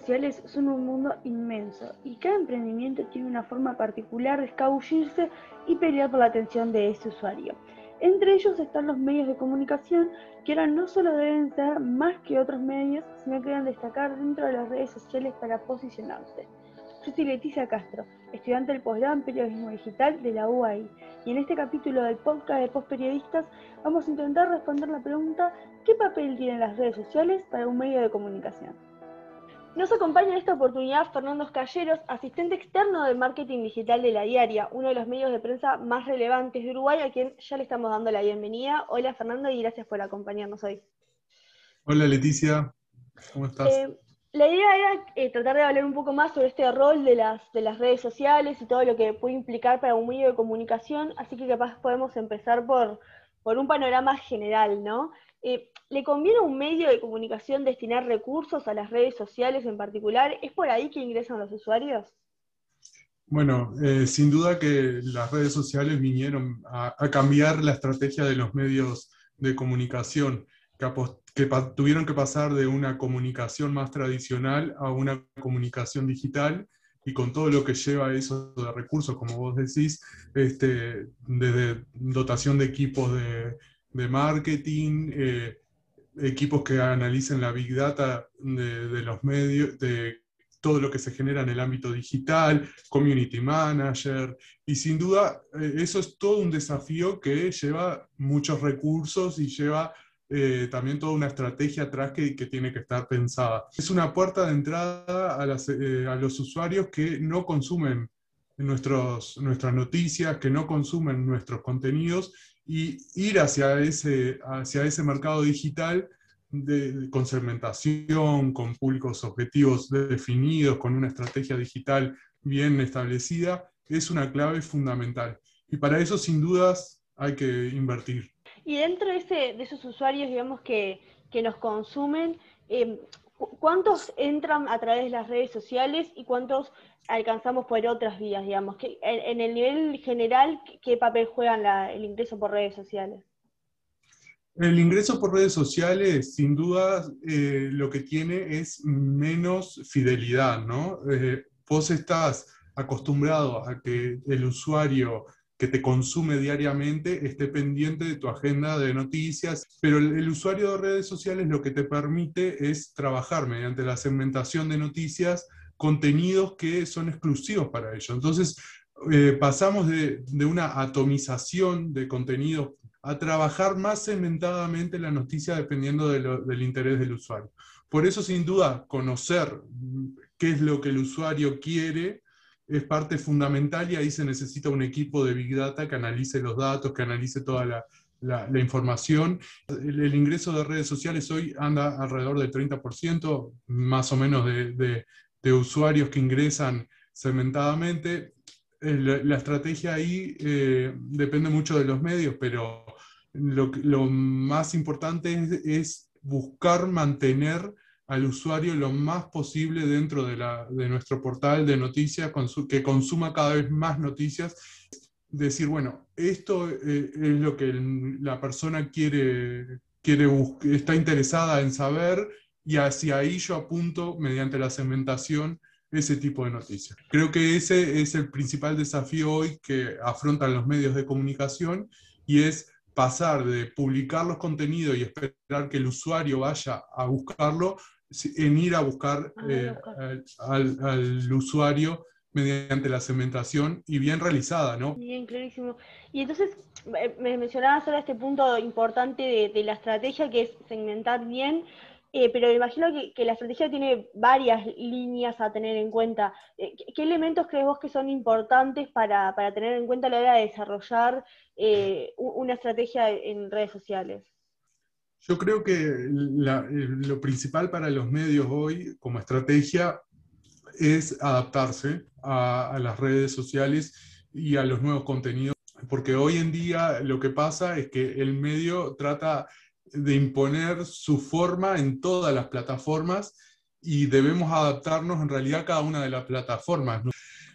sociales son un mundo inmenso y cada emprendimiento tiene una forma particular de escabullirse y pelear por la atención de ese usuario. Entre ellos están los medios de comunicación, que ahora no solo deben ser más que otros medios, sino que deben destacar dentro de las redes sociales para posicionarse. Yo soy Leticia Castro, estudiante del posgrado en Periodismo Digital de la UAI, y en este capítulo del podcast de Postperiodistas vamos a intentar responder la pregunta ¿qué papel tienen las redes sociales para un medio de comunicación? Nos acompaña en esta oportunidad Fernando Calleros, asistente externo de marketing digital de La Diaria, uno de los medios de prensa más relevantes de Uruguay, a quien ya le estamos dando la bienvenida. Hola Fernando y gracias por acompañarnos hoy. Hola Leticia, ¿cómo estás? Eh, la idea era eh, tratar de hablar un poco más sobre este rol de las, de las redes sociales y todo lo que puede implicar para un medio de comunicación, así que capaz podemos empezar por, por un panorama general, ¿no? Eh, ¿Le conviene a un medio de comunicación destinar recursos a las redes sociales en particular? ¿Es por ahí que ingresan los usuarios? Bueno, eh, sin duda que las redes sociales vinieron a, cambiar la estrategia de los medios de comunicación, que, tuvieron que pasar de una comunicación más tradicional a una comunicación digital y con todo lo que lleva eso de recursos, como vos decís, este, desde dotación de equipos de, de marketing, eh, equipos que analicen la big data de, los medios, de todo lo que se genera en el ámbito digital, community manager, y sin duda eh, eso es todo un desafío que lleva muchos recursos y lleva eh, también toda una estrategia atrás que, tiene que estar pensada. Es una puerta de entrada a, a los usuarios que no consumen nuestros, nuestras noticias, que no consumen nuestros contenidos y ir hacia ese, hacia ese mercado digital con segmentación, con públicos objetivos definidos, con una estrategia digital bien establecida, es una clave fundamental. Y para eso, sin dudas, hay que invertir. Y dentro de, ese, de esos usuarios, digamos, que, que nos consumen, eh, ¿Cuántos entran a través de las redes sociales y cuántos alcanzamos por otras vías, digamos? en, el nivel general, ¿qué papel juega el ingreso por redes sociales? El ingreso por redes sociales, sin duda, eh, lo que tiene es menos fidelidad, ¿no? Eh, vos estás acostumbrado a que el usuario que te consume diariamente esté pendiente de tu agenda de noticias, pero el, usuario de redes sociales lo que te permite es trabajar mediante la segmentación de noticias contenidos que son exclusivos para ello. Entonces, eh, pasamos de, una atomización de contenidos a trabajar más segmentadamente la noticia dependiendo del interés del usuario. Por eso, sin duda, conocer qué es lo que el usuario quiere es parte fundamental y ahí se necesita un equipo de Big Data que analice los datos, que analice toda la, información. El, ingreso de redes sociales hoy anda alrededor del 30%, más o menos, de, usuarios que ingresan segmentadamente. La, estrategia ahí eh, depende mucho de los medios, pero lo, más importante es buscar mantener al usuario lo más posible dentro de, la, de nuestro portal de noticias, que consuma cada vez más noticias. Decir, bueno, esto eh, es lo que la persona quiere, quiere está interesada en saber y hacia ahí yo apunto mediante la segmentación ese tipo de noticias. Creo que ese es el principal desafío hoy que afrontan los medios de comunicación y es pasar de publicar los contenidos y esperar que el usuario vaya a buscarlo en ir a buscar, ah, eh, al, usuario mediante la segmentación y bien realizada, ¿no? Bien, clarísimo. Y entonces, eh, me mencionabas ahora este punto importante de, la estrategia, que es segmentar bien, eh, pero me imagino que, la estrategia tiene varias líneas a tener en cuenta. ¿Qué elementos crees vos que son importantes para, para, tener en cuenta a la hora de desarrollar una estrategia en redes sociales? Yo creo que eh, lo principal para los medios hoy como estrategia es adaptarse a, las redes sociales y a los nuevos contenidos, porque hoy en día lo que pasa es que el medio trata de imponer su forma en todas las plataformas y debemos adaptarnos en realidad a cada una de las plataformas.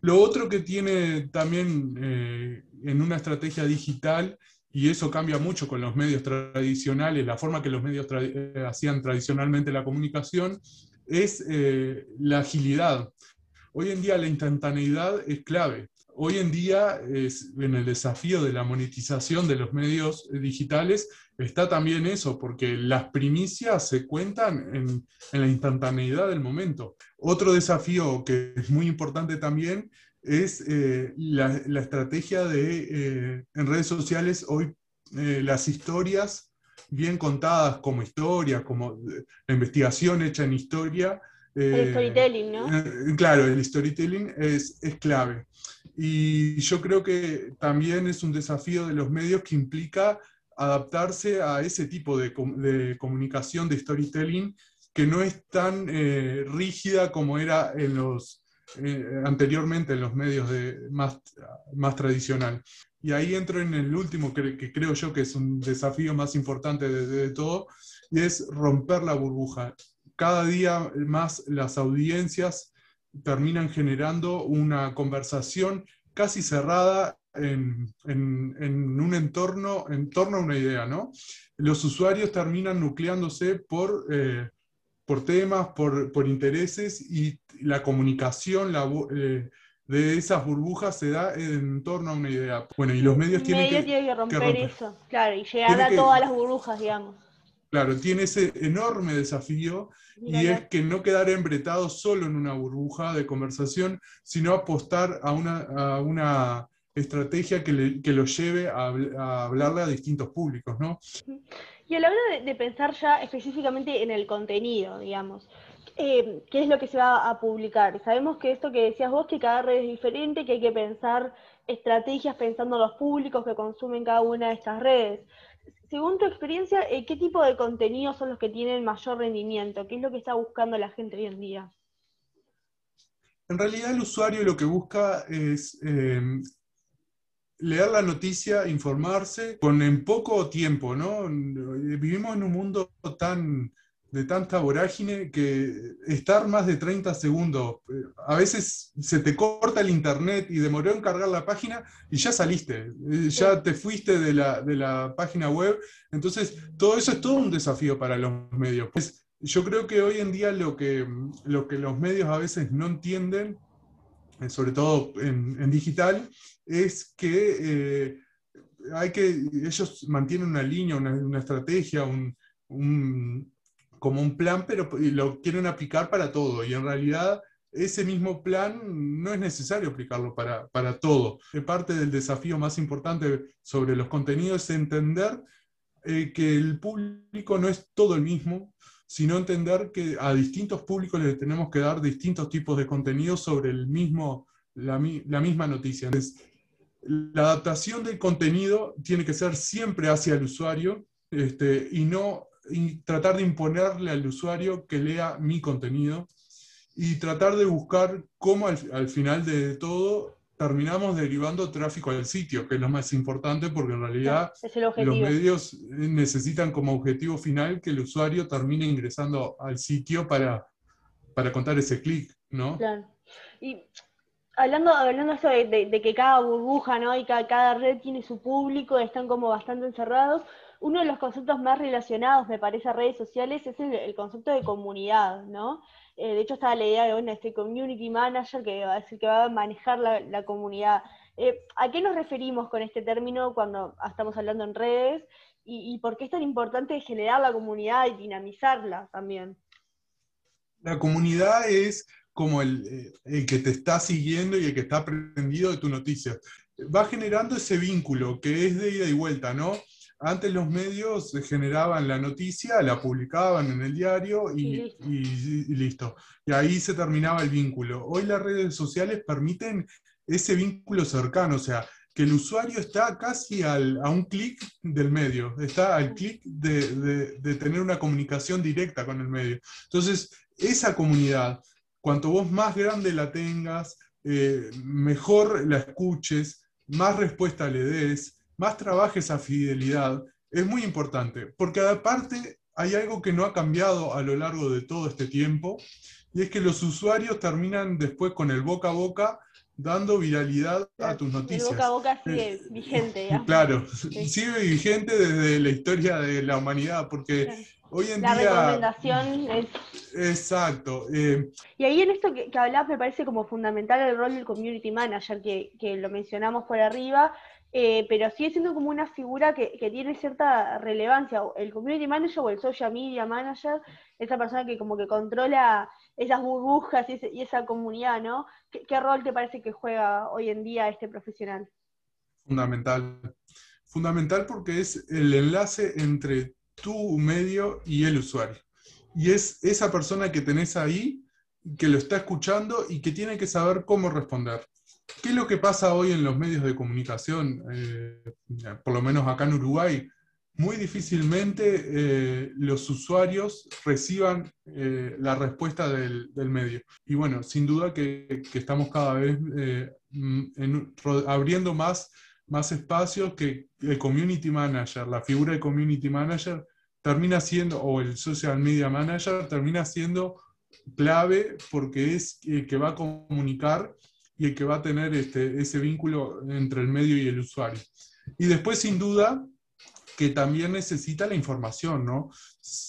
Lo otro que tiene también eh, en una estrategia digital y eso cambia mucho con los medios tradicionales, la forma que los medios eh, hacían tradicionalmente la comunicación, es eh, la agilidad. Hoy en día la instantaneidad es clave. Hoy en día, en el desafío de la monetización de los medios digitales, está también eso, porque las primicias se cuentan en, la instantaneidad del momento. Otro desafío que es muy importante también es eh, la, estrategia de, eh, en redes sociales, hoy las historias bien contadas como historia, como la investigación hecha en historia. el eh, storytelling, ¿no? Eh, claro, el storytelling es, es clave. Y yo creo que también es un desafío de los medios que implica adaptarse a ese tipo de, de comunicación de storytelling que no es tan eh, rígida como era en los, anteriormente en los medios más, más tradicional. Y ahí entro en el último, que, creo yo que es un desafío más importante de, todo, y es romper la burbuja. Cada día más las audiencias terminan generando una conversación casi cerrada en, un entorno, en torno a una idea, ¿no? Los usuarios terminan nucleándose por, eh, por temas, por, por, intereses y la comunicación, la, eh, de esas burbujas se da en torno a una idea. Bueno, y los medios tienen que, tiene que, romper eso, claro, y llegar a todas las burbujas, digamos. Claro, tiene ese enorme desafío y es que no quedar embretado solo en una burbuja de conversación, sino apostar a una, a una estrategia que, le, que lo lleve a, a, hablarle a distintos públicos, ¿no? Y a la hora de, pensar ya específicamente en el contenido, digamos, eh, qué es lo que se va a publicar. Sabemos que esto que decías vos, que cada red es diferente, que hay que pensar estrategias pensando en los públicos que consumen cada una de estas redes. Según tu experiencia, eh, ¿qué tipo de contenidos son los que tienen mayor rendimiento? ¿Qué es lo que está buscando la gente hoy en día? En realidad el usuario lo que busca es em, leer la noticia, informarse con en poco tiempo, ¿no? Vivimos en un mundo tan de tanta vorágine que estar más de 30 segundos, eh, a veces se te corta el internet y demoró en cargar la página y ya saliste, eh, ya te fuiste de la, de la página web. Entonces, todo eso es todo un desafío para los medios. Pues, yo creo que hoy en día lo que, lo que los medios a veces no entienden, sobre todo en, digital, es que hay que, ellos mantienen una línea, una, estrategia, un, como un plan, pero lo quieren aplicar para todo. Y en realidad ese mismo plan no es necesario aplicarlo para, para todo. Parte del desafío más importante sobre los contenidos es entender eh, que el público no es todo el mismo, sino entender que a distintos públicos les tenemos que dar distintos tipos de contenidos sobre el mismo, la, misma noticia. Entonces, la adaptación del contenido tiene que ser siempre hacia el usuario este, y no tratar de imponerle al usuario que lea mi contenido y tratar de buscar cómo al, final de todo terminamos derivando tráfico al sitio, que es lo más importante porque en realidad los medios necesitan como objetivo final que el usuario termine ingresando al sitio para, para contar ese clic, ¿no? Claro. Y hablando, hablando eso de, que cada burbuja, ¿no? Y cada, cada red tiene su público, están como bastante encerrados, uno de los conceptos más relacionados, me parece, a redes sociales es el, concepto de comunidad, ¿no? Eh, de hecho, estaba la idea de este community manager que va a decir que va a manejar la, comunidad. Eh, ¿A qué nos referimos con este término cuando estamos hablando en redes? Y, por qué es tan importante generar la comunidad y dinamizarla también? La comunidad es como el, eh, el, que te está siguiendo y el que está aprendido de tu noticia. Va generando ese vínculo que es de ida y vuelta, ¿no? Antes los medios generaban la noticia, la publicaban en el diario y, listo. y, ahí se terminaba el vínculo. Hoy las redes sociales permiten ese vínculo cercano, o sea, que el usuario está casi a un clic del medio, está al clic de, tener una comunicación directa con el medio. Entonces, esa comunidad, cuanto vos más grande la tengas, eh, mejor la escuches, más respuesta le des, más trabaje esa fidelidad, es muy importante, porque aparte hay algo que no ha cambiado a lo largo de todo este tiempo, y es que los usuarios terminan después con el boca a boca dando viralidad a tus noticias. El boca a boca sigue eh, vigente. Claro, sigue vigente desde la historia de la humanidad, porque hoy en la día... recomendación es... Exacto. eh, Y ahí en esto que, que hablabas me parece como fundamental el rol del community manager, que, que lo mencionamos por arriba, eh, pero sigue siendo como una figura que, tiene cierta relevancia. El community manager o el social media manager, esa persona que como que controla esas burbujas y esa comunidad, ¿no? ¿Qué, qué rol te parece que juega hoy en día este profesional? Fundamental. Fundamental porque es el enlace entre tu medio y el usuario. Y es esa persona que tenés ahí, que lo está escuchando y que tiene que saber cómo responder. ¿Qué es lo que pasa hoy en los medios de comunicación? Eh, por lo menos acá en Uruguay, muy difícilmente eh, los usuarios reciban eh, la respuesta del, medio. Y bueno, sin duda que, estamos cada vez mm, abriendo más, más espacios que el community manager, la figura de community manager termina siendo, o el social media manager termina siendo clave porque es el que va a comunicar y el que va a tener este, ese vínculo entre el medio y el usuario. Y después, sin duda, que también necesita la información, ¿no?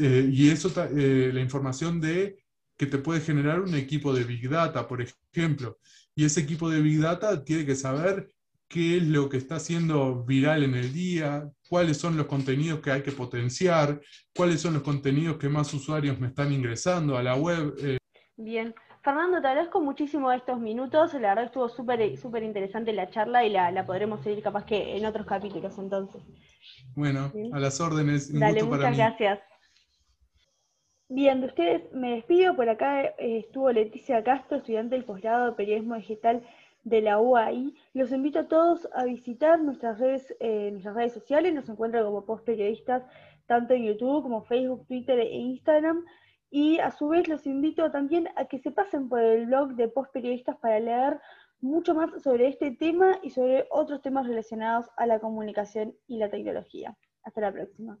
Eh, y eso, eh, la información de que te puede generar un equipo de Big Data, por ejemplo. Y ese equipo de Big Data tiene que saber qué es lo que está haciendo viral en el día, cuáles son los contenidos que hay que potenciar, cuáles son los contenidos que más usuarios me están ingresando a la web. eh, Bien. Fernando, te agradezco muchísimo estos minutos. La verdad estuvo súper súper interesante la charla y la, la podremos seguir capaz que en otros capítulos entonces. bueno, a las órdenes. Un Dale, gusto para muchas mí. gracias. Bien, de ustedes me despido. Por acá eh, estuvo Leticia Castro, estudiante del posgrado de Periodismo Digital de la UAI. Los invito a todos a visitar nuestras redes, eh, nuestras redes sociales. Nos encuentran como post periodistas tanto en YouTube como Facebook, Twitter e Instagram. Y a su vez los invito también a que se pasen por el blog de Post Periodistas para leer mucho más sobre este tema y sobre otros temas relacionados a la comunicación y la tecnología. Hasta la próxima.